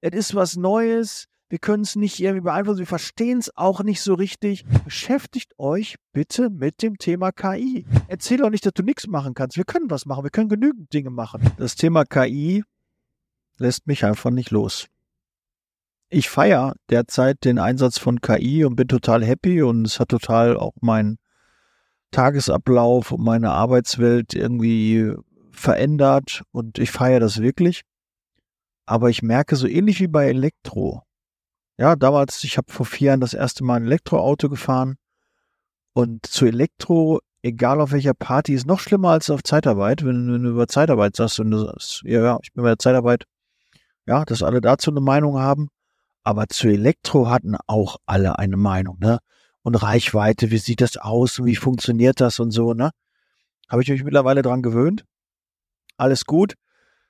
Es ist was Neues. Wir können es nicht irgendwie beeinflussen. Wir verstehen es auch nicht so richtig. Beschäftigt euch bitte mit dem Thema KI. Erzähl doch nicht, dass du nichts machen kannst. Wir können was machen. Wir können genügend Dinge machen. Das Thema KI lässt mich einfach nicht los. Ich feiere derzeit den Einsatz von KI und bin total happy und es hat total auch meinen Tagesablauf und meine Arbeitswelt irgendwie verändert und ich feiere das wirklich. Aber ich merke so ähnlich wie bei Elektro. Ja, damals, ich habe vor vier Jahren das erste Mal ein Elektroauto gefahren und zu Elektro, egal auf welcher Party, ist noch schlimmer als auf Zeitarbeit, wenn, wenn du über Zeitarbeit sagst und du sagst, ja, ja, ich bin bei der Zeitarbeit, ja, dass alle dazu eine Meinung haben. Aber zu Elektro hatten auch alle eine Meinung, ne? Und Reichweite, wie sieht das aus und wie funktioniert das und so, ne? Habe ich mich mittlerweile dran gewöhnt. Alles gut.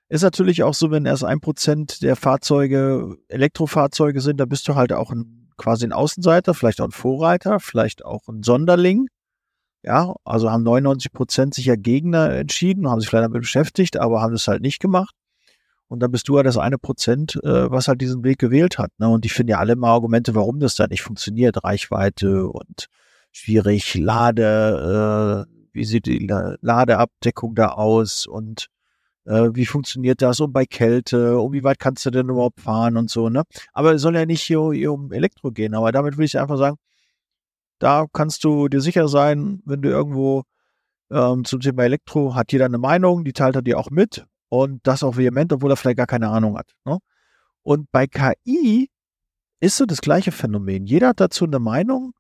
Ist natürlich auch so, wenn erst ein Prozent der Fahrzeuge Elektrofahrzeuge sind, da bist du halt auch ein, quasi ein Außenseiter, vielleicht auch ein Vorreiter, vielleicht auch ein Sonderling. Ja, also haben 99 Prozent sich ja Gegner entschieden, haben sich vielleicht damit beschäftigt, aber haben es halt nicht gemacht. Und dann bist du ja das eine Prozent, äh, was halt diesen Weg gewählt hat. Ne? Und ich finde ja alle immer Argumente, warum das da nicht funktioniert. Reichweite und schwierig, Lade, äh, wie sieht die Ladeabdeckung da aus und äh, wie funktioniert das und bei Kälte und wie weit kannst du denn überhaupt fahren und so, ne? Aber es soll ja nicht hier, hier um Elektro gehen, aber damit will ich einfach sagen, da kannst du dir sicher sein, wenn du irgendwo ähm, zum Thema Elektro hat jeder eine Meinung, die teilt er dir auch mit und das auch vehement, obwohl er vielleicht gar keine Ahnung hat. Ne? Und bei KI ist so das gleiche Phänomen. Jeder hat dazu eine Meinung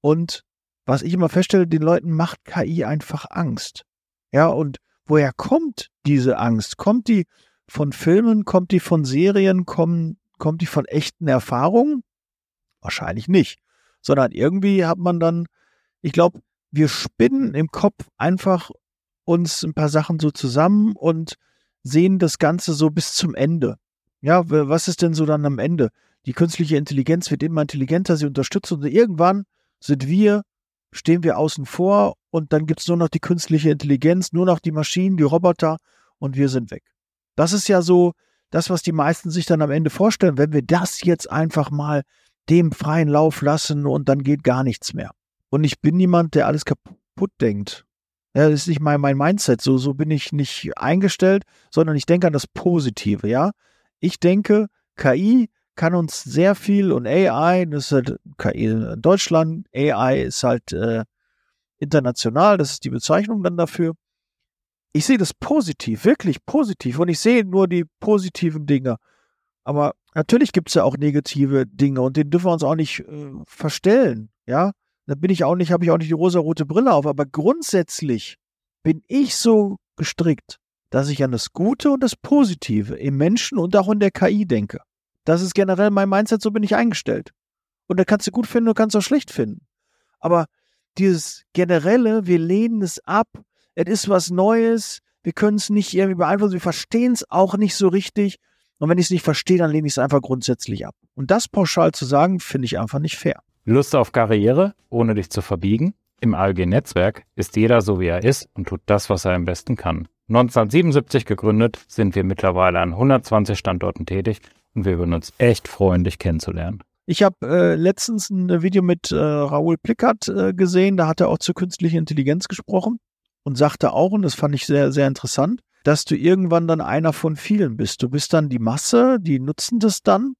und was ich immer feststelle, den Leuten macht KI einfach Angst. Ja, und woher kommt diese Angst? Kommt die von Filmen, kommt die von Serien, kommt, kommt die von echten Erfahrungen? Wahrscheinlich nicht, sondern irgendwie hat man dann, ich glaube, wir spinnen im Kopf einfach uns ein paar Sachen so zusammen und sehen das Ganze so bis zum Ende. Ja, was ist denn so dann am Ende? Die künstliche Intelligenz wird immer intelligenter, sie unterstützt und irgendwann sind wir, stehen wir außen vor und dann gibt es nur noch die künstliche Intelligenz, nur noch die Maschinen, die Roboter und wir sind weg. Das ist ja so das, was die meisten sich dann am Ende vorstellen, wenn wir das jetzt einfach mal dem freien Lauf lassen und dann geht gar nichts mehr. Und ich bin niemand, der alles kaputt denkt. Ja, das ist nicht mein, mein Mindset. So, so bin ich nicht eingestellt, sondern ich denke an das Positive, ja. Ich denke, KI kann uns sehr viel und AI, das ist halt KI in Deutschland, AI ist halt äh, international, das ist die Bezeichnung dann dafür. Ich sehe das positiv, wirklich positiv und ich sehe nur die positiven Dinge. Aber natürlich gibt es ja auch negative Dinge und den dürfen wir uns auch nicht äh, verstellen, ja. Da bin ich auch nicht, habe ich auch nicht die rosa-rote Brille auf, aber grundsätzlich bin ich so gestrickt, dass ich an das Gute und das Positive im Menschen und auch in der KI denke. Das ist generell mein Mindset, so bin ich eingestellt. Und da kannst du gut finden, du kannst auch schlecht finden. Aber dieses generelle, wir lehnen es ab, es ist was Neues, wir können es nicht irgendwie beeinflussen, wir verstehen es auch nicht so richtig. Und wenn ich es nicht verstehe, dann lehne ich es einfach grundsätzlich ab. Und das pauschal zu sagen, finde ich einfach nicht fair. Lust auf Karriere, ohne dich zu verbiegen? Im ALG-Netzwerk ist jeder so, wie er ist und tut das, was er am besten kann. 1977 gegründet, sind wir mittlerweile an 120 Standorten tätig und wir würden uns echt freuen, dich kennenzulernen. Ich habe äh, letztens ein Video mit äh, Raoul Plickert äh, gesehen, da hat er auch zur künstlichen Intelligenz gesprochen und sagte auch, und das fand ich sehr, sehr interessant, dass du irgendwann dann einer von vielen bist. Du bist dann die Masse, die nutzen das dann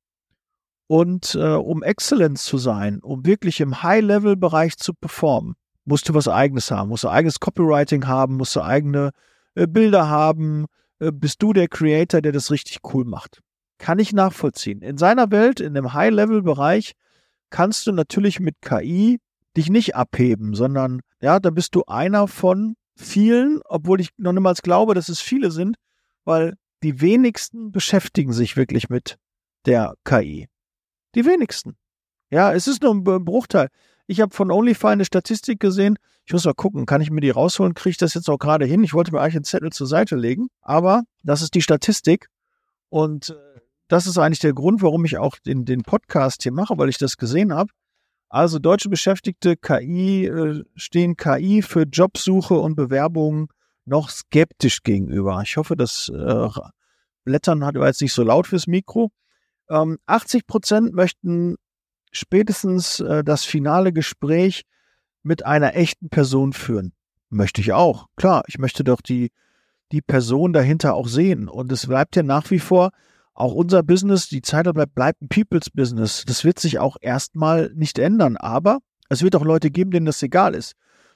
und äh, um Exzellenz zu sein, um wirklich im High-Level-Bereich zu performen, musst du was eigenes haben, musst du eigenes Copywriting haben, musst du eigene äh, Bilder haben, äh, bist du der Creator, der das richtig cool macht. Kann ich nachvollziehen. In seiner Welt, in dem High-Level-Bereich, kannst du natürlich mit KI dich nicht abheben, sondern ja, da bist du einer von vielen, obwohl ich noch niemals glaube, dass es viele sind, weil die wenigsten beschäftigen sich wirklich mit der KI. Die wenigsten. Ja, es ist nur ein Bruchteil. Ich habe von OnlyFi eine Statistik gesehen. Ich muss mal gucken, kann ich mir die rausholen? Kriege ich das jetzt auch gerade hin? Ich wollte mir eigentlich einen Zettel zur Seite legen, aber das ist die Statistik. Und äh, das ist eigentlich der Grund, warum ich auch den, den Podcast hier mache, weil ich das gesehen habe. Also deutsche Beschäftigte KI äh, stehen KI für Jobsuche und Bewerbungen noch skeptisch gegenüber. Ich hoffe, das äh, Blättern hat war jetzt nicht so laut fürs Mikro. Ähm, 80 Prozent möchten spätestens äh, das finale Gespräch mit einer echten Person führen. Möchte ich auch. Klar, ich möchte doch die, die Person dahinter auch sehen. Und es bleibt ja nach wie vor auch unser Business, die Zeit bleibt, bleibt ein People's Business. Das wird sich auch erstmal nicht ändern. Aber es wird auch Leute geben, denen das egal ist.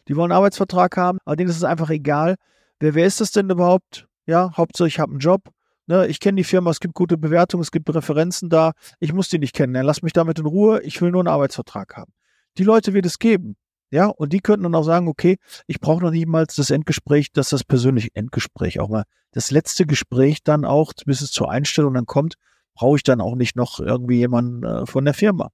Die wollen einen Arbeitsvertrag haben, aber denen ist es einfach egal. Wer, wer ist das denn überhaupt? Ja, Hauptsache ich habe einen Job. Ne, ich kenne die Firma, es gibt gute Bewertungen, es gibt Referenzen da. Ich muss die nicht kennen. Lass mich damit in Ruhe. Ich will nur einen Arbeitsvertrag haben. Die Leute wird es geben. Ja, und die könnten dann auch sagen, okay, ich brauche noch niemals das Endgespräch, dass das persönliche Endgespräch auch mal das letzte Gespräch dann auch, bis es zur Einstellung dann kommt, brauche ich dann auch nicht noch irgendwie jemanden äh, von der Firma.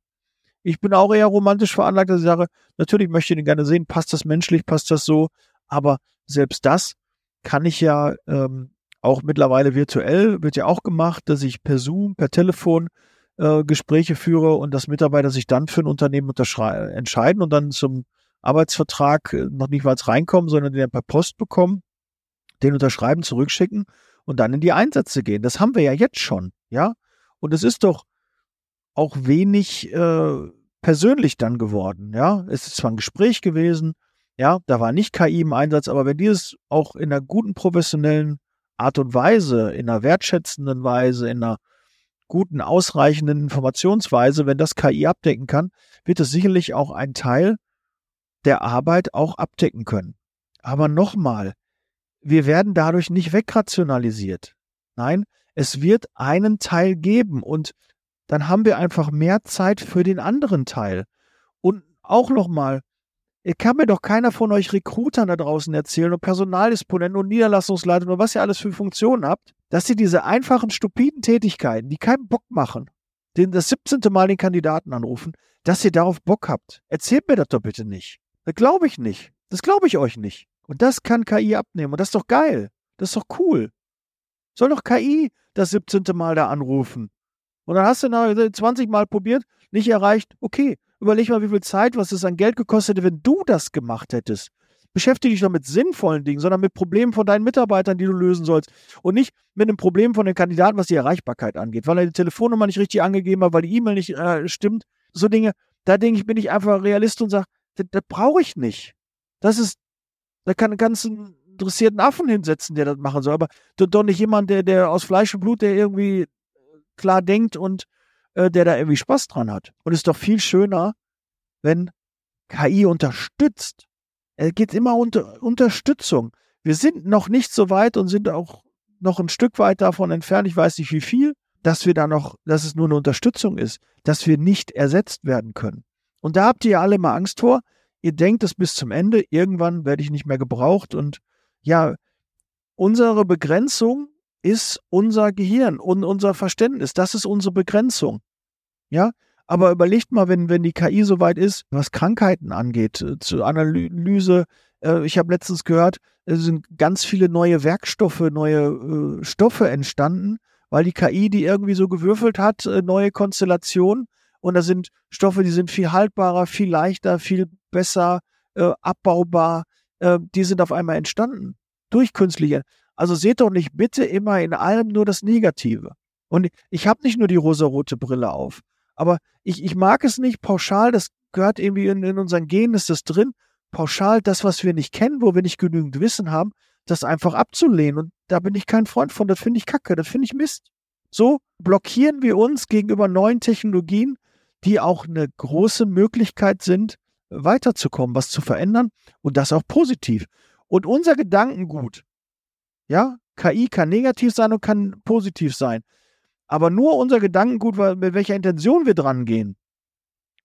Ich bin auch eher romantisch veranlagt, dass ich sage, natürlich möchte ich den gerne sehen, passt das menschlich, passt das so, aber selbst das kann ich ja ähm, auch mittlerweile virtuell, wird ja auch gemacht, dass ich per Zoom, per Telefon äh, Gespräche führe und dass Mitarbeiter sich dann für ein Unternehmen entscheiden und dann zum Arbeitsvertrag äh, noch nicht mal reinkommen, sondern den per Post bekommen, den unterschreiben, zurückschicken und dann in die Einsätze gehen. Das haben wir ja jetzt schon, ja. Und es ist doch auch wenig äh, persönlich dann geworden, ja. Es ist zwar ein Gespräch gewesen, ja, da war nicht KI im Einsatz, aber wenn dieses auch in einer guten professionellen Art und Weise, in einer wertschätzenden Weise, in einer guten, ausreichenden Informationsweise, wenn das KI abdecken kann, wird es sicherlich auch ein Teil der Arbeit auch abdecken können. Aber nochmal, wir werden dadurch nicht wegrationalisiert. Nein, es wird einen Teil geben und dann haben wir einfach mehr Zeit für den anderen Teil. Und auch nochmal, kann mir doch keiner von euch Recruitern da draußen erzählen und Personaldisponenten und Niederlassungsleitern und was ihr alles für Funktionen habt, dass ihr diese einfachen, stupiden Tätigkeiten, die keinen Bock machen, den das 17. Mal den Kandidaten anrufen, dass ihr darauf Bock habt. Erzählt mir das doch bitte nicht. Das glaube ich nicht. Das glaube ich euch nicht. Und das kann KI abnehmen. Und das ist doch geil. Das ist doch cool. Soll doch KI das 17. Mal da anrufen. Und dann hast du nach 20 Mal probiert, nicht erreicht. Okay, überleg mal, wie viel Zeit, was es an Geld gekostet hätte, wenn du das gemacht hättest. Beschäftige dich doch mit sinnvollen Dingen, sondern mit Problemen von deinen Mitarbeitern, die du lösen sollst. Und nicht mit einem Problem von den Kandidaten, was die Erreichbarkeit angeht, weil er die Telefonnummer nicht richtig angegeben hat, weil die E-Mail nicht äh, stimmt. So Dinge, da denke ich, bin ich einfach Realist und sage, das, das brauche ich nicht. Das ist, da kann einen ganzen interessierten Affen hinsetzen, der das machen soll. Aber doch nicht jemand, der, der aus Fleisch und Blut, der irgendwie klar denkt und äh, der da irgendwie Spaß dran hat. Und es ist doch viel schöner, wenn KI unterstützt. Es geht immer unter Unterstützung. Wir sind noch nicht so weit und sind auch noch ein Stück weit davon entfernt, ich weiß nicht wie viel, dass wir da noch, dass es nur eine Unterstützung ist, dass wir nicht ersetzt werden können. Und da habt ihr ja alle mal Angst vor. Ihr denkt es bis zum Ende, irgendwann werde ich nicht mehr gebraucht. Und ja, unsere Begrenzung ist unser Gehirn und unser Verständnis. Das ist unsere Begrenzung. Ja, aber überlegt mal, wenn, wenn die KI so weit ist, was Krankheiten angeht, äh, zur Analyse. Äh, ich habe letztens gehört, es sind ganz viele neue Werkstoffe, neue äh, Stoffe entstanden, weil die KI die irgendwie so gewürfelt hat, neue Konstellationen. Und da sind Stoffe, die sind viel haltbarer, viel leichter, viel besser äh, abbaubar. Äh, die sind auf einmal entstanden durch künstliche. Also seht doch nicht bitte immer in allem nur das Negative. Und ich habe nicht nur die rosarote Brille auf, aber ich, ich mag es nicht pauschal, das gehört irgendwie in, in unseren Genen, ist das drin, pauschal das, was wir nicht kennen, wo wir nicht genügend Wissen haben, das einfach abzulehnen. Und da bin ich kein Freund von, das finde ich kacke, das finde ich Mist. So blockieren wir uns gegenüber neuen Technologien, die auch eine große Möglichkeit sind, weiterzukommen, was zu verändern und das auch positiv. Und unser Gedankengut, ja, KI kann negativ sein und kann positiv sein. Aber nur unser Gedankengut, mit welcher Intention wir dran gehen,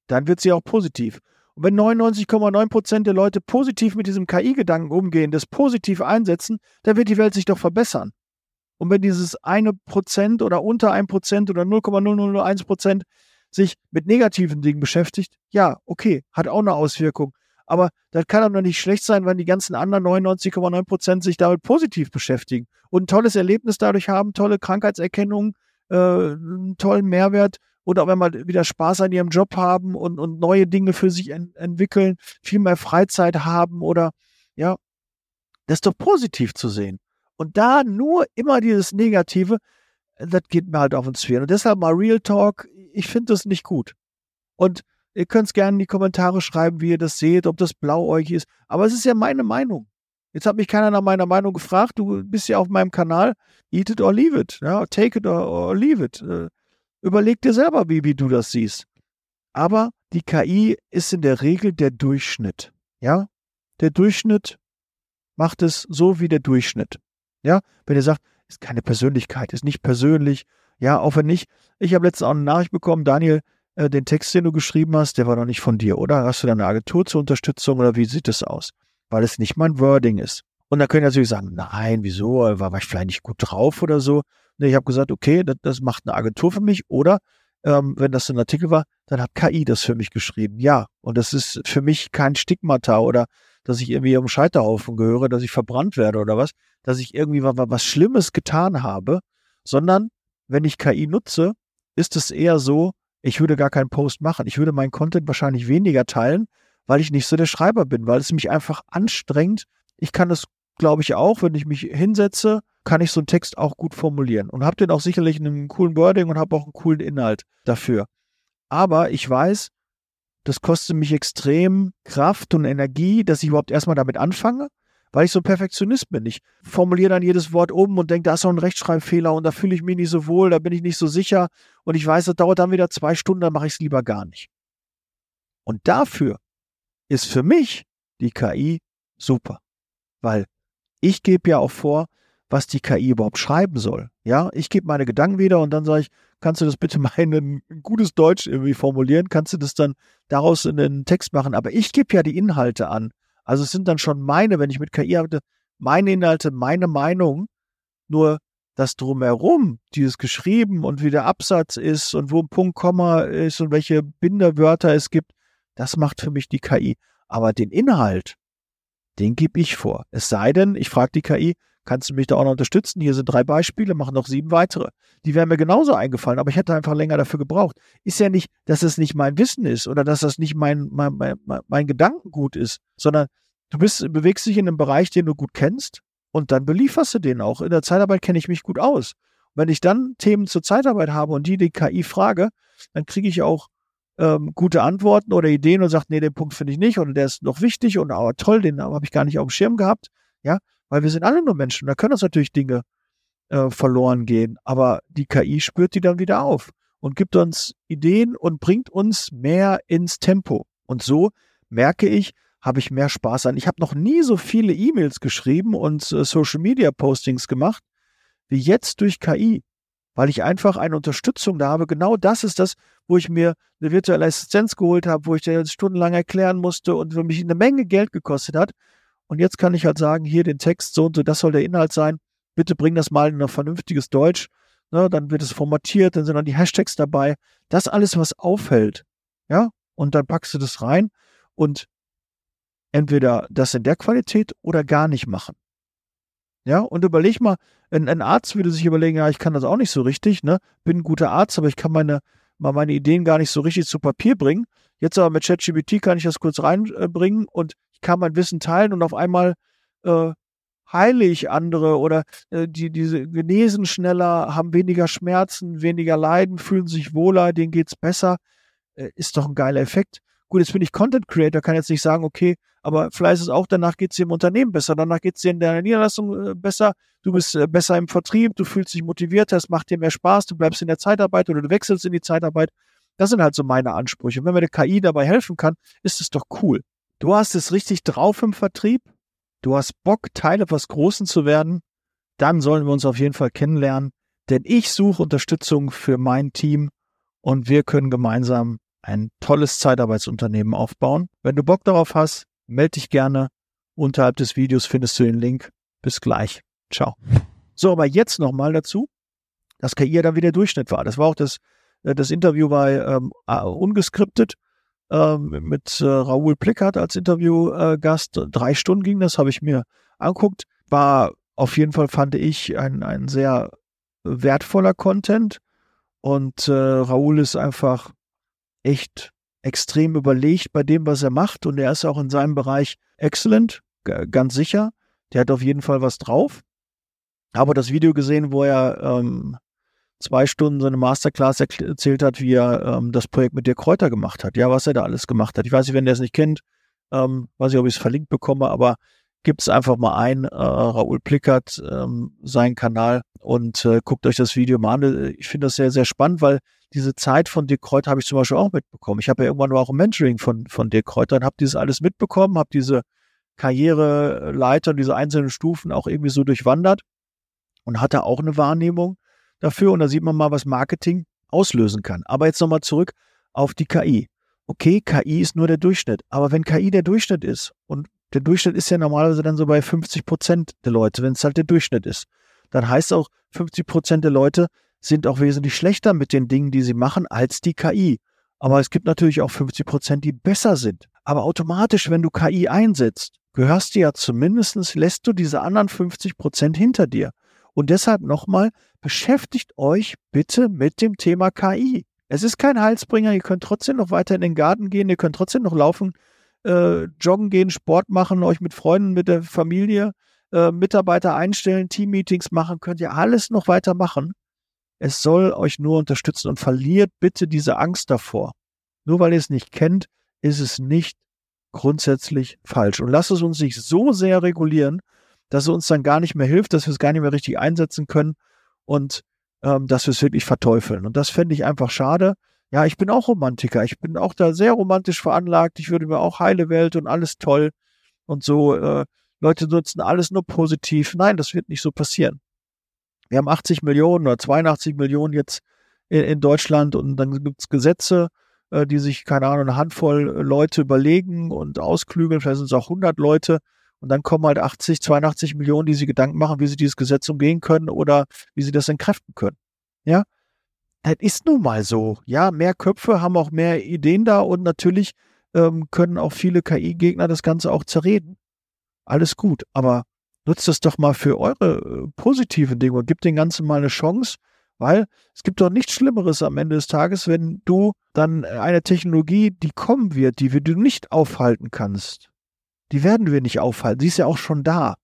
dann wird sie auch positiv. Und wenn 99,9 Prozent der Leute positiv mit diesem KI-Gedanken umgehen, das positiv einsetzen, dann wird die Welt sich doch verbessern. Und wenn dieses eine Prozent oder unter ein Prozent oder 0,0001 Prozent sich mit negativen Dingen beschäftigt, ja, okay, hat auch eine Auswirkung. Aber das kann doch noch nicht schlecht sein, wenn die ganzen anderen 99,9 Prozent sich damit positiv beschäftigen und ein tolles Erlebnis dadurch haben, tolle Krankheitserkennung, äh, einen tollen Mehrwert oder auch wenn mal wieder Spaß an ihrem Job haben und, und neue Dinge für sich en entwickeln, viel mehr Freizeit haben oder ja, das ist doch positiv zu sehen. Und da nur immer dieses Negative, das geht mir halt auf den Zwirn. Und deshalb mal Real Talk, ich finde das nicht gut. Und ihr könnt es gerne in die Kommentare schreiben, wie ihr das seht, ob das blauäugig ist. Aber es ist ja meine Meinung. Jetzt hat mich keiner nach meiner Meinung gefragt. Du bist ja auf meinem Kanal. Eat it or leave it. Ja, take it or, or leave it. Äh, überleg dir selber, wie, wie du das siehst. Aber die KI ist in der Regel der Durchschnitt. Ja, der Durchschnitt macht es so wie der Durchschnitt. Ja, wenn ihr sagt, ist keine Persönlichkeit, ist nicht persönlich. Ja, auch wenn nicht. Ich habe letztens auch eine Nachricht bekommen, Daniel, äh, den Text, den du geschrieben hast, der war doch nicht von dir, oder? Hast du da eine Agentur zur Unterstützung oder wie sieht das aus? Weil es nicht mein Wording ist. Und dann können ihr natürlich sagen, nein, wieso? War, war ich vielleicht nicht gut drauf oder so? Nee, ich habe gesagt, okay, das, das, macht eine Agentur für mich. Oder ähm, wenn das ein Artikel war, dann hat KI das für mich geschrieben. Ja, und das ist für mich kein Stigmata oder dass ich irgendwie am Scheiterhaufen gehöre, dass ich verbrannt werde oder was, dass ich irgendwie was, was Schlimmes getan habe, sondern wenn ich KI nutze, ist es eher so, ich würde gar keinen Post machen. Ich würde meinen Content wahrscheinlich weniger teilen, weil ich nicht so der Schreiber bin, weil es mich einfach anstrengt. Ich kann es, glaube ich, auch, wenn ich mich hinsetze, kann ich so einen Text auch gut formulieren und habe den auch sicherlich einen coolen Wording und habe auch einen coolen Inhalt dafür. Aber ich weiß, das kostet mich extrem Kraft und Energie, dass ich überhaupt erstmal damit anfange, weil ich so Perfektionist bin. Ich formuliere dann jedes Wort um und denke, da ist noch ein Rechtschreibfehler und da fühle ich mich nicht so wohl, da bin ich nicht so sicher und ich weiß, das dauert dann wieder zwei Stunden, dann mache ich es lieber gar nicht. Und dafür ist für mich die KI super, weil ich gebe ja auch vor, was die KI überhaupt schreiben soll. Ja, ich gebe meine Gedanken wieder und dann sage ich, kannst du das bitte mal in ein gutes Deutsch irgendwie formulieren? Kannst du das dann daraus in einen Text machen? Aber ich gebe ja die Inhalte an. Also es sind dann schon meine, wenn ich mit KI arbeite, meine Inhalte, meine Meinung. Nur das drumherum, dieses geschrieben und wie der Absatz ist und wo ein Punkt, Komma ist und welche Binderwörter es gibt, das macht für mich die KI. Aber den Inhalt, den gebe ich vor. Es sei denn, ich frage die KI, kannst du mich da auch noch unterstützen? Hier sind drei Beispiele, machen noch sieben weitere. Die wären mir genauso eingefallen, aber ich hätte einfach länger dafür gebraucht. Ist ja nicht, dass es nicht mein Wissen ist oder dass das nicht mein, mein, mein, mein Gedankengut ist, sondern du bist, bewegst dich in einem Bereich, den du gut kennst und dann belieferst du den auch. In der Zeitarbeit kenne ich mich gut aus. wenn ich dann Themen zur Zeitarbeit habe und die die KI frage, dann kriege ich auch ähm, gute Antworten oder Ideen und sagt, nee, den Punkt finde ich nicht oder der ist noch wichtig und aber toll, den habe ich gar nicht auf dem Schirm gehabt. Ja, weil wir sind alle nur Menschen. Da können uns natürlich Dinge äh, verloren gehen. Aber die KI spürt die dann wieder auf und gibt uns Ideen und bringt uns mehr ins Tempo. Und so merke ich, habe ich mehr Spaß an. Ich habe noch nie so viele E-Mails geschrieben und äh, Social Media Postings gemacht wie jetzt durch KI, weil ich einfach eine Unterstützung da habe. Genau das ist das, wo ich mir eine virtuelle Assistenz geholt habe, wo ich dir stundenlang erklären musste und für mich eine Menge Geld gekostet hat. Und jetzt kann ich halt sagen, hier den Text so und so, das soll der Inhalt sein. Bitte bring das mal in ein vernünftiges Deutsch. Ne, dann wird es formatiert, dann sind dann die Hashtags dabei. Das alles, was auffällt. Ja, und dann packst du das rein und entweder das in der Qualität oder gar nicht machen. Ja, und überleg mal, ein, ein, Arzt würde sich überlegen, ja, ich kann das auch nicht so richtig, ne? Bin ein guter Arzt, aber ich kann meine, mal meine Ideen gar nicht so richtig zu Papier bringen. Jetzt aber mit ChatGPT kann ich das kurz reinbringen und ich kann mein Wissen teilen und auf einmal äh, heile ich andere oder äh, die diese genesen schneller, haben weniger Schmerzen, weniger Leiden, fühlen sich wohler, denen geht's besser. Äh, ist doch ein geiler Effekt. Gut, jetzt bin ich Content Creator, kann jetzt nicht sagen, okay, aber vielleicht ist es auch, danach geht's dir im Unternehmen besser, danach geht's dir in deiner Niederlassung äh, besser, du bist äh, besser im Vertrieb, du fühlst dich motivierter, es macht dir mehr Spaß, du bleibst in der Zeitarbeit oder du wechselst in die Zeitarbeit. Das sind halt so meine Ansprüche. Und wenn mir der KI dabei helfen kann, ist es doch cool. Du hast es richtig drauf im Vertrieb. Du hast Bock, Teil etwas Großen zu werden. Dann sollen wir uns auf jeden Fall kennenlernen. Denn ich suche Unterstützung für mein Team und wir können gemeinsam ein tolles Zeitarbeitsunternehmen aufbauen. Wenn du Bock darauf hast, melde dich gerne. Unterhalb des Videos findest du den Link. Bis gleich. Ciao. So, aber jetzt nochmal dazu, dass KI ja dann wieder Durchschnitt war. Das war auch das, äh, das Interview bei ähm, ungeskriptet ähm, mit äh, Raoul Plickert als Interviewgast. Äh, Drei Stunden ging das, habe ich mir anguckt. War auf jeden Fall, fand ich, ein, ein sehr wertvoller Content. Und äh, Raoul ist einfach echt extrem überlegt bei dem, was er macht. Und er ist auch in seinem Bereich excellent, ganz sicher. Der hat auf jeden Fall was drauf. Habe das Video gesehen, wo er ähm, zwei Stunden seine Masterclass erzählt hat, wie er ähm, das Projekt mit Dirk Kräuter gemacht hat. Ja, was er da alles gemacht hat. Ich weiß nicht, wenn der es nicht kennt, ähm, weiß ich, ob ich es verlinkt bekomme, aber gibt es einfach mal ein, äh, Raoul Plickert, ähm, seinen Kanal und äh, guckt euch das Video mal an. Ich finde das sehr, sehr spannend, weil diese Zeit von Dirk Kräuter habe ich zum Beispiel auch mitbekommen. Ich habe ja irgendwann auch ein Mentoring von, von Dirk Kräuter und habe dieses alles mitbekommen, habe diese Karriereleiter und diese einzelnen Stufen auch irgendwie so durchwandert und hatte auch eine Wahrnehmung dafür. Und da sieht man mal, was Marketing auslösen kann. Aber jetzt nochmal zurück auf die KI. Okay, KI ist nur der Durchschnitt. Aber wenn KI der Durchschnitt ist und der Durchschnitt ist ja normalerweise dann so bei 50 Prozent der Leute, wenn es halt der Durchschnitt ist, dann heißt auch 50 Prozent der Leute sind auch wesentlich schlechter mit den Dingen, die sie machen, als die KI. Aber es gibt natürlich auch 50 Prozent, die besser sind. Aber automatisch, wenn du KI einsetzt, gehörst du ja zumindestens lässt du diese anderen 50 Prozent hinter dir. Und deshalb nochmal, beschäftigt euch bitte mit dem Thema KI. Es ist kein Heilsbringer, ihr könnt trotzdem noch weiter in den Garten gehen, ihr könnt trotzdem noch laufen, äh, joggen gehen, Sport machen, euch mit Freunden, mit der Familie, äh, Mitarbeiter einstellen, Teammeetings machen, könnt ihr alles noch weiter machen. Es soll euch nur unterstützen und verliert bitte diese Angst davor. Nur weil ihr es nicht kennt, ist es nicht grundsätzlich falsch. Und lasst es uns nicht so sehr regulieren, dass es uns dann gar nicht mehr hilft, dass wir es gar nicht mehr richtig einsetzen können und ähm, dass wir es wirklich verteufeln. Und das fände ich einfach schade. Ja, ich bin auch Romantiker. Ich bin auch da sehr romantisch veranlagt. Ich würde mir auch heile Welt und alles toll und so. Äh, Leute nutzen alles nur positiv. Nein, das wird nicht so passieren. Wir haben 80 Millionen oder 82 Millionen jetzt in, in Deutschland und dann gibt es Gesetze, äh, die sich, keine Ahnung, eine Handvoll Leute überlegen und ausklügeln. Vielleicht sind es auch 100 Leute und dann kommen halt 80, 82 Millionen, die sich Gedanken machen, wie sie dieses Gesetz umgehen können oder wie sie das entkräften können. Ja, das ist nun mal so. Ja, mehr Köpfe haben auch mehr Ideen da und natürlich ähm, können auch viele KI-Gegner das Ganze auch zerreden. Alles gut, aber nutzt das doch mal für eure äh, positiven Dinge und gebt den Ganzen mal eine Chance, weil es gibt doch nichts Schlimmeres am Ende des Tages, wenn du dann eine Technologie, die kommen wird, die du nicht aufhalten kannst, die werden wir nicht aufhalten. Sie ist ja auch schon da.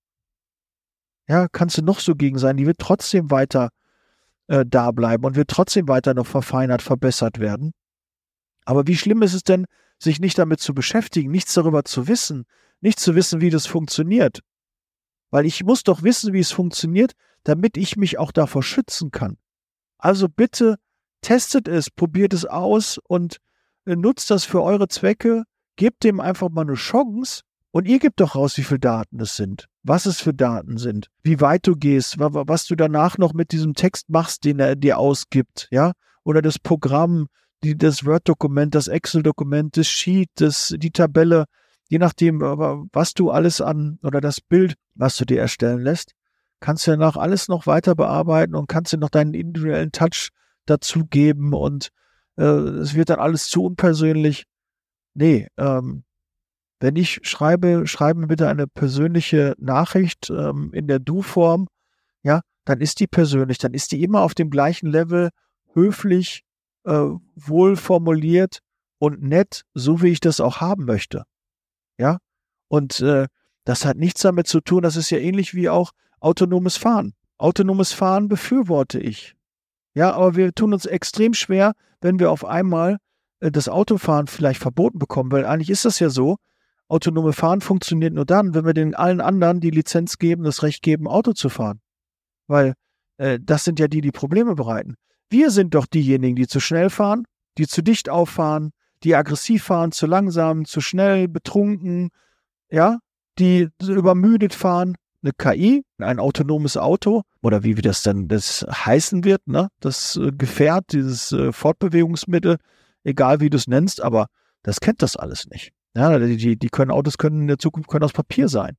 Ja, kannst du noch so gegen sein, die wird trotzdem weiter äh, da bleiben und wird trotzdem weiter noch verfeinert, verbessert werden. Aber wie schlimm ist es denn, sich nicht damit zu beschäftigen, nichts darüber zu wissen, nicht zu wissen, wie das funktioniert? Weil ich muss doch wissen, wie es funktioniert, damit ich mich auch davor schützen kann. Also bitte testet es, probiert es aus und äh, nutzt das für eure Zwecke, gebt dem einfach mal eine Chance und ihr gebt doch raus, wie viele Daten es sind, was es für Daten sind, wie weit du gehst, was du danach noch mit diesem Text machst, den er dir ausgibt, ja, oder das Programm, die, das Word-Dokument, das Excel-Dokument, das Sheet, das, die Tabelle, je nachdem, was du alles an, oder das Bild, was du dir erstellen lässt, kannst du danach alles noch weiter bearbeiten und kannst dir noch deinen individuellen Touch dazugeben und äh, es wird dann alles zu unpersönlich. Nee, ähm, wenn ich schreibe, schreibe mir bitte eine persönliche Nachricht ähm, in der Du-Form, ja, dann ist die persönlich, dann ist die immer auf dem gleichen Level, höflich, äh, wohl formuliert und nett, so wie ich das auch haben möchte. Ja, und äh, das hat nichts damit zu tun, das ist ja ähnlich wie auch autonomes Fahren. Autonomes Fahren befürworte ich. Ja, aber wir tun uns extrem schwer, wenn wir auf einmal äh, das Autofahren vielleicht verboten bekommen, weil eigentlich ist das ja so, autonome Fahren funktioniert nur dann, wenn wir den allen anderen die Lizenz geben, das Recht geben, Auto zu fahren. Weil äh, das sind ja die, die Probleme bereiten. Wir sind doch diejenigen, die zu schnell fahren, die zu dicht auffahren, die aggressiv fahren, zu langsam, zu schnell, betrunken, ja, die übermüdet fahren. Eine KI, ein autonomes Auto oder wie das dann das heißen wird, ne, das äh, Gefährt, dieses äh, Fortbewegungsmittel, egal wie du es nennst, aber das kennt das alles nicht. Ja, die, die können Autos können in der Zukunft können aus Papier sein,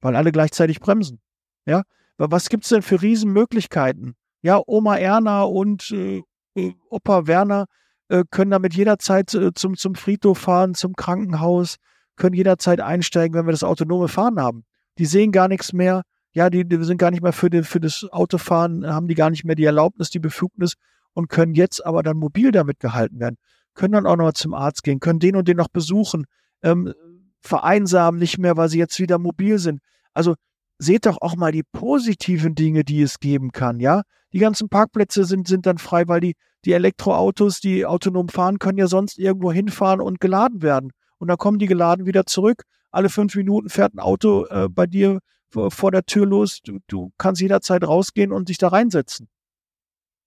weil alle gleichzeitig bremsen. Ja, was gibt's denn für Riesenmöglichkeiten? Ja, Oma Erna und äh, äh, Opa Werner äh, können damit jederzeit äh, zum, zum Friedhof fahren, zum Krankenhaus, können jederzeit einsteigen, wenn wir das autonome Fahren haben. Die sehen gar nichts mehr. Ja, die, die sind gar nicht mehr für, die, für das Autofahren, haben die gar nicht mehr die Erlaubnis, die Befugnis und können jetzt aber dann mobil damit gehalten werden. Können dann auch noch zum Arzt gehen, können den und den noch besuchen, ähm, vereinsamen nicht mehr, weil sie jetzt wieder mobil sind. Also seht doch auch mal die positiven Dinge, die es geben kann, ja? Die ganzen Parkplätze sind, sind dann frei, weil die, die Elektroautos, die autonom fahren, können ja sonst irgendwo hinfahren und geladen werden. Und dann kommen die geladen wieder zurück. Alle fünf Minuten fährt ein Auto äh, bei dir vor, der Tür los. Du, du kannst jederzeit rausgehen und dich da reinsetzen.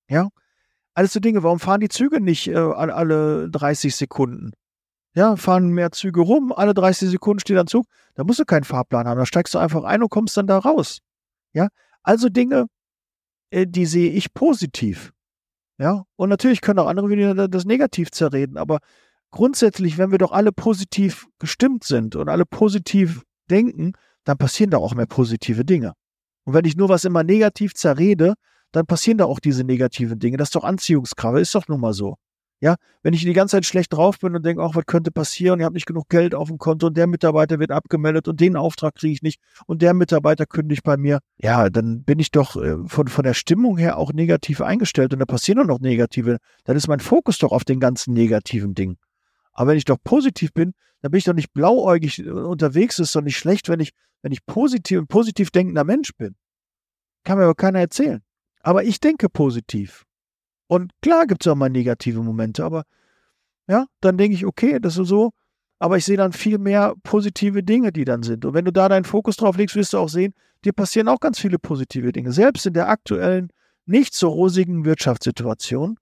Ja? Alles so Dinge. Warum fahren die Züge nicht äh, alle 30 Sekunden? Ja, fahren mehr Züge rum, alle 30 Sekunden steht ein Zug, da musst du keinen Fahrplan haben, da steigst du einfach ein und kommst dann da raus. Ja, also Dinge, äh, die sehe ich positiv. Ja, und natürlich können auch andere wieder das negativ zerreden, aber grundsätzlich, wenn wir doch alle positiv gestimmt sind und alle positiv denken, dann passieren da auch mehr positive Dinge. Und wenn ich nur was immer negativ zerrede, dann passieren da auch diese negativen Dinge. Das ist doch Anziehungskraft, ist doch nun mal so. Ja, wenn ich die ganze Zeit schlecht drauf bin und denke, auch was könnte passieren, ich habe nicht genug Geld auf dem Konto und der Mitarbeiter wird abgemeldet und den Auftrag kriege ich nicht und der Mitarbeiter kündigt bei mir, ja, dann bin ich doch äh, von, von der Stimmung her auch negativ eingestellt und da passieren auch noch negative, dann ist mein Fokus doch auf den ganzen negativen Dingen. Aber wenn ich doch positiv bin, dann bin ich doch nicht blauäugig äh, unterwegs, ist doch nicht schlecht, wenn ich, wenn ich positiv, ein positiv denkender Mensch bin. Kann mir aber keiner erzählen. Aber ich denke positiv. Und klar gibt es auch mal negative Momente, aber ja, dann denke ich, okay, das ist so, aber ich sehe dann viel mehr positive Dinge, die dann sind. Und wenn du da deinen Fokus drauf legst, wirst du auch sehen, dir passieren auch ganz viele positive Dinge. Selbst in der aktuellen, nicht so rosigen Wirtschaftssituation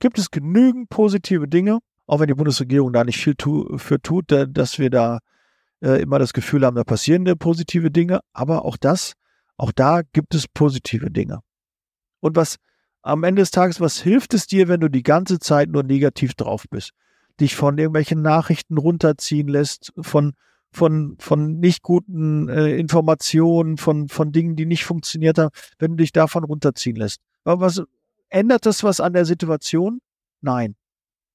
gibt es genügend positive Dinge, auch wenn die Bundesregierung da nicht viel tu für tut, dass wir da äh, immer das Gefühl haben, da passieren positive Dinge. Aber auch das, auch da gibt es positive Dinge. Und was am Ende des Tages, was hilft es dir, wenn du die ganze Zeit nur negativ drauf bist? Dich von irgendwelchen Nachrichten runterziehen lässt, von, von, von nicht guten äh, Informationen, von, von Dingen, die nicht funktioniert haben, wenn du dich davon runterziehen lässt. Aber was, ändert das was an der Situation? Nein.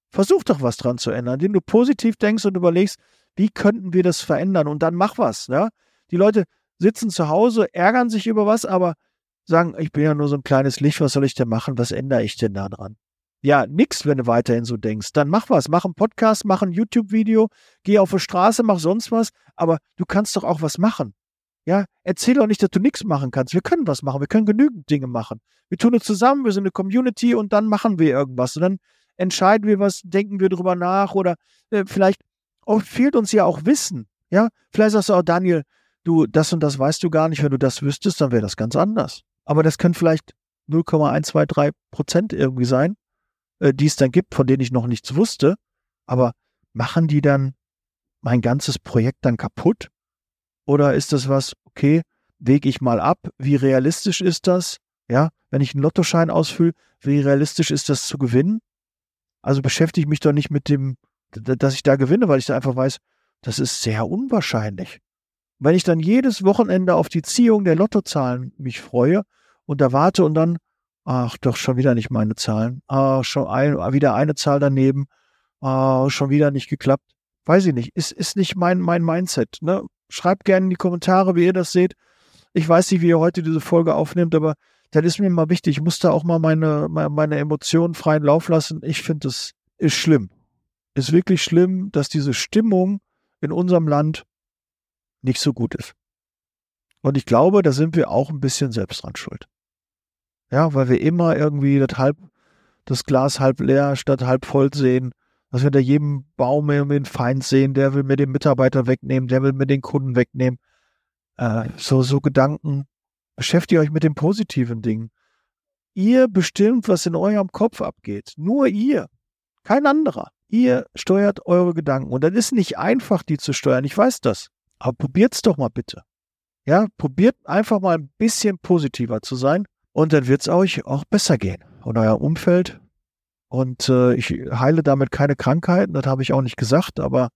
Versuch doch was dran zu ändern, indem du positiv denkst und überlegst, wie könnten wir das verändern? Und dann mach was. Ja? Die Leute sitzen zu Hause, ärgern sich über was, aber sagen, ich bin ja nur so ein kleines Licht, was soll ich denn machen? Was ändere ich denn da dran? Ja, nix, wenn du weiterhin so denkst. Dann mach was. Mach einen Podcast, mach ein YouTube-Video, geh auf die Straße, mach sonst was. Aber du kannst doch auch was machen. Ja, erzähl doch nicht, dass du nichts machen kannst. Wir können was machen. Wir können genügend Dinge machen. Wir tun es zusammen. Wir sind eine Community und dann machen wir irgendwas. Und dann entscheiden wir was, denken wir drüber nach oder äh, vielleicht oft fehlt uns ja auch Wissen. Ja, vielleicht sagst du auch, Daniel, du, das und das weißt du gar nicht. Wenn du das wüsstest, dann wäre das ganz anders aber das können vielleicht 0,123 Prozent irgendwie sein, äh, die es dann gibt, von denen ich noch nichts wusste. Aber machen die dann mein ganzes Projekt dann kaputt? Oder ist das was, okay, wege ich mal ab? Wie realistisch ist das? Ja, wenn ich einen Lottoschein ausfülle, wie realistisch ist das zu gewinnen? Also beschäftige ich mich doch nicht mit dem, dass ich da gewinne, weil ich da einfach weiß, das ist sehr unwahrscheinlich. Wenn ich dann jedes Wochenende auf die Ziehung der Lottozahlen mich freue und erwarte und dann, ach doch, schon wieder nicht meine Zahlen. Ah, schon ein, wieder eine Zahl daneben. Ah, schon wieder nicht geklappt. Weiß ich nicht. Ist, ist nicht mein, mein Mindset. Ne? Schreibt gerne in die Kommentare, wie ihr das seht. Ich weiß nicht, wie ihr heute diese Folge aufnehmt, aber das ist mir mal wichtig. Ich muss da auch mal meine, meine Emotionen freien Lauf lassen. Ich finde, es ist schlimm. Ist wirklich schlimm, dass diese Stimmung in unserem Land nicht so gut ist. Und ich glaube, da sind wir auch ein bisschen selbst dran schuld. Ja, weil wir immer irgendwie das halb, das Glas halb leer statt halb voll sehen. Dass wir da jedem Baum irgendwie einen Feind sehen, der will mir den Mitarbeiter wegnehmen, der will mir den Kunden wegnehmen. Äh, so, so Gedanken. Beschäftigt euch mit den positiven Dingen. Ihr bestimmt, was in eurem Kopf abgeht. Nur ihr. Kein anderer. Ihr steuert eure Gedanken. Und das ist nicht einfach, die zu steuern. Ich weiß das. Aber probiert's doch mal bitte. Ja, probiert einfach mal ein bisschen positiver zu sein und dann wird es euch auch besser gehen und euer Umfeld. Und äh, ich heile damit keine Krankheiten, das habe ich auch nicht gesagt, aber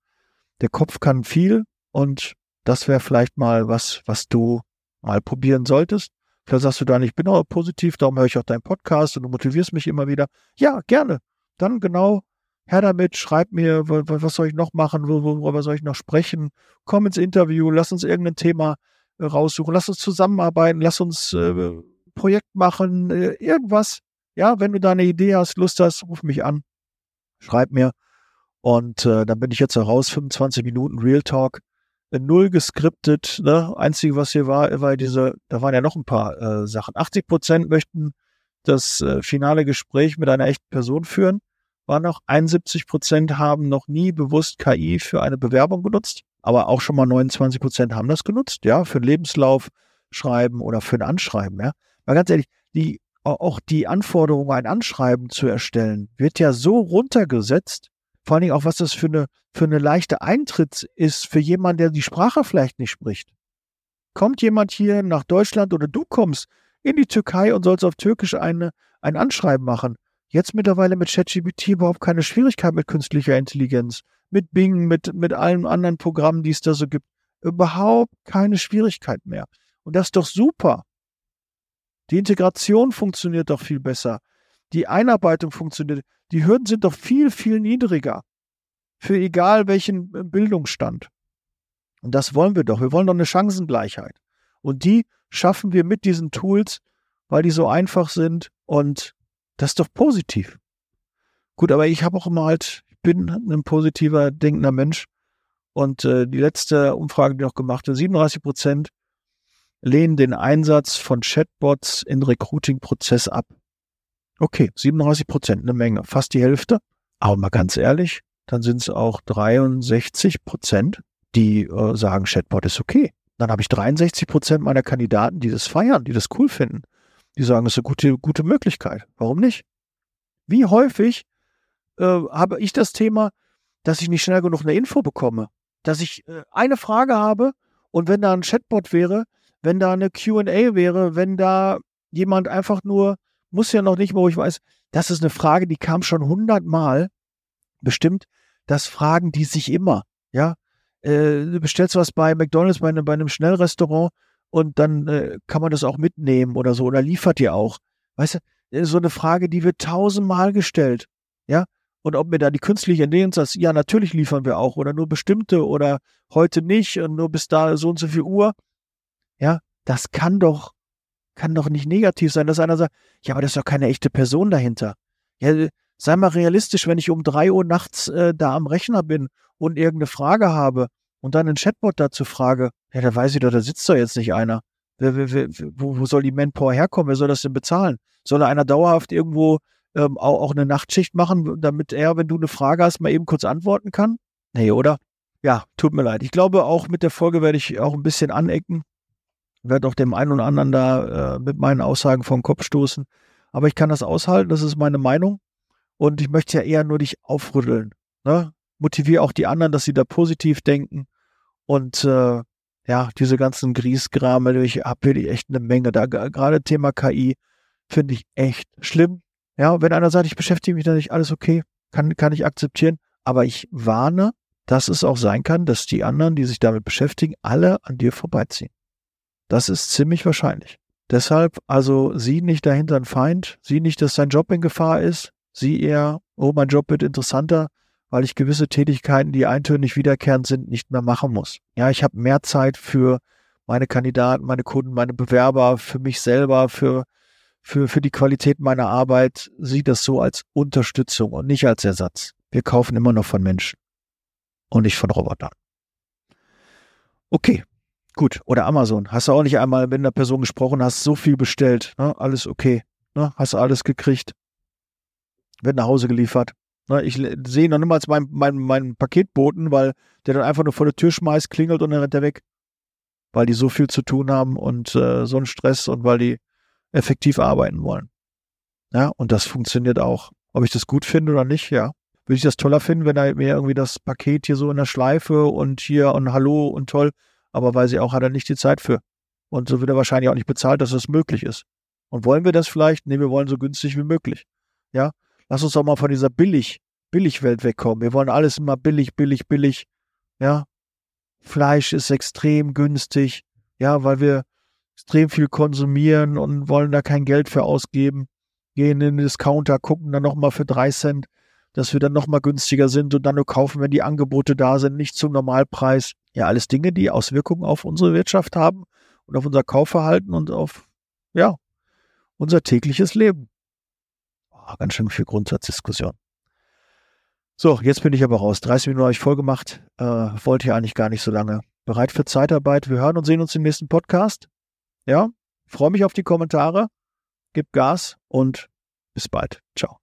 der Kopf kann viel und das wäre vielleicht mal was, was du mal probieren solltest. Vielleicht sagst du dann, ich bin auch positiv, darum höre ich auch deinen Podcast und du motivierst mich immer wieder. Ja, gerne. Dann genau, her damit, schreib mir, was soll ich noch machen, worüber soll ich noch sprechen, komm ins Interview, lass uns irgendein Thema äh, raussuchen, lass uns zusammenarbeiten, lass uns äh, Projekt machen, äh, irgendwas. Ja, wenn du da eine Idee hast, Lust hast, ruf mich an, schreib mir. Und äh, dann bin ich jetzt raus, 25 Minuten Real Talk. null geskriptet. Ne? Einzige, was hier war, war diese, da waren ja noch ein paar äh, Sachen. 80 Prozent möchten das äh, finale Gespräch mit einer echten Person führen. War noch 71 Prozent haben noch nie bewusst KI für eine Bewerbung genutzt, aber auch schon mal 29 Prozent haben das genutzt, ja, für einen Lebenslauf schreiben oder für ein Anschreiben, ja. Mal ganz ehrlich, die, auch die Anforderung, ein Anschreiben zu erstellen, wird ja so runtergesetzt, vor allen Dingen auch, was das für eine, für eine leichte Eintritt ist für jemanden, der die Sprache vielleicht nicht spricht. Kommt jemand hier nach Deutschland oder du kommst in die Türkei und sollst auf Türkisch eine, ein Anschreiben machen. Jetzt mittlerweile mit ChatGPT überhaupt keine Schwierigkeit mit künstlicher Intelligenz, mit Bing, mit, mit allen anderen Programmen, die es da so gibt. Überhaupt keine Schwierigkeit mehr. Und das ist doch super. Die Integration funktioniert doch viel besser. Die Einarbeitung funktioniert. Die Hürden sind doch viel, viel niedriger. Für egal welchen Bildungsstand. Und das wollen wir doch. Wir wollen doch eine Chancengleichheit. Und die schaffen wir mit diesen Tools, weil die so einfach sind und das ist doch positiv. Gut, aber ich habe auch immer halt, ich bin ein positiver, denkender Mensch und äh, die letzte Umfrage, die noch gemacht wird, 37 Prozent lehnen den Einsatz von Chatbots in Recruiting-Prozess ab. Okay, 37 Prozent, eine Menge, fast die Hälfte. Aber mal ganz ehrlich, dann sind es auch 63 Prozent, die äh, sagen, Chatbot ist okay. Dann habe ich 63 Prozent meiner Kandidaten, die das feiern, die das cool finden. Die sagen, es ist eine gute, gute Möglichkeit. Warum nicht? Wie häufig äh, habe ich das Thema, dass ich nicht schnell genug eine Info bekomme? Dass ich äh, eine Frage habe und wenn da ein Chatbot wäre, wenn da eine QA wäre, wenn da jemand einfach nur, muss ja noch nicht mal, wo ich weiß, das ist eine Frage, die kam schon hundertmal. Bestimmt, das fragen die sich immer. Ja, äh, du bestellst was bei McDonalds, bei, bei einem Schnellrestaurant und dann äh, kann man das auch mitnehmen oder so oder liefert ihr auch. Weißt du, äh, so eine Frage, die wird tausendmal gestellt. Ja, und ob mir da die künstliche Intelligenz ja, natürlich liefern wir auch oder nur bestimmte oder heute nicht und nur bis da so und so viel Uhr. Ja, das kann doch, kann doch nicht negativ sein, dass einer sagt, ja, aber das ist doch keine echte Person dahinter. Ja, sei mal realistisch, wenn ich um drei Uhr nachts äh, da am Rechner bin und irgendeine Frage habe und dann einen Chatbot dazu frage, ja, da weiß ich doch, da sitzt doch jetzt nicht einer. Wer, wer, wer, wo, wo soll die Manpower herkommen? Wer soll das denn bezahlen? Soll einer dauerhaft irgendwo ähm, auch, auch eine Nachtschicht machen, damit er, wenn du eine Frage hast, mal eben kurz antworten kann? Nee, oder? Ja, tut mir leid. Ich glaube, auch mit der Folge werde ich auch ein bisschen anecken. Werde auch dem einen oder anderen da äh, mit meinen Aussagen vom Kopf stoßen. Aber ich kann das aushalten, das ist meine Meinung. Und ich möchte ja eher nur dich aufrütteln. Ne? motiviere auch die anderen, dass sie da positiv denken. Und äh, ja, diese ganzen Griesgrame, ich habe wirklich echt eine Menge. Da gerade Thema KI finde ich echt schlimm. Ja, wenn einer sagt, ich beschäftige mich da nicht, alles okay, kann, kann ich akzeptieren. Aber ich warne, dass es auch sein kann, dass die anderen, die sich damit beschäftigen, alle an dir vorbeiziehen. Das ist ziemlich wahrscheinlich. Deshalb also sieh nicht dahinter ein Feind, sieh nicht, dass dein Job in Gefahr ist, sieh eher, oh, mein Job wird interessanter, weil ich gewisse Tätigkeiten, die eintönig wiederkehrend sind, nicht mehr machen muss. Ja, ich habe mehr Zeit für meine Kandidaten, meine Kunden, meine Bewerber, für mich selber, für, für, für die Qualität meiner Arbeit. Sieht das so als Unterstützung und nicht als Ersatz. Wir kaufen immer noch von Menschen und nicht von Robotern. Okay, gut. Oder Amazon. Hast du auch nicht einmal mit einer Person gesprochen, hast so viel bestellt. Ne? Alles okay. Ne? Hast alles gekriegt. Wird nach Hause geliefert. Ne, ich sehe noch niemals meinen mein, mein Paketboten, weil der dann einfach nur vor der Tür schmeißt, klingelt und dann rennt er weg. Weil die so viel zu tun haben und äh, so einen Stress und weil die effektiv arbeiten wollen. Ja, und das funktioniert auch. Ob ich das gut finde oder nicht, ja. Würde ich das toller finden, wenn er mir irgendwie das Paket hier so in der Schleife und hier und Hallo und toll, aber weiß ich auch, hat er nicht die Zeit für. Und so wird er wahrscheinlich auch nicht bezahlt, dass das möglich ist. Und wollen wir das vielleicht? Nee, wir wollen so günstig wie möglich. Ja, Lass uns doch mal von dieser billig, Billigwelt wegkommen. Wir wollen alles immer billig, billig, billig. Ja. Fleisch ist extrem günstig. Ja, weil wir extrem viel konsumieren und wollen da kein Geld für ausgeben. Gehen in den Discounter, gucken dann nochmal für drei Cent, dass wir dann nochmal günstiger sind und dann nur kaufen, wenn die Angebote da sind, nicht zum Normalpreis. Ja, alles Dinge, die Auswirkungen auf unsere Wirtschaft haben und auf unser Kaufverhalten und auf, ja, unser tägliches Leben. Oh, ganz schön viel Grundsatzdiskussion. So, jetzt bin ich aber raus. 30 Minuten habe ich voll gemacht. Äh, wollte ja eigentlich gar nicht so lange. bereit für Zeitarbeit. Wir hören und sehen uns im nächsten Podcast. Ja, freue mich auf die Kommentare. Gib Gas und bis bald. Ciao.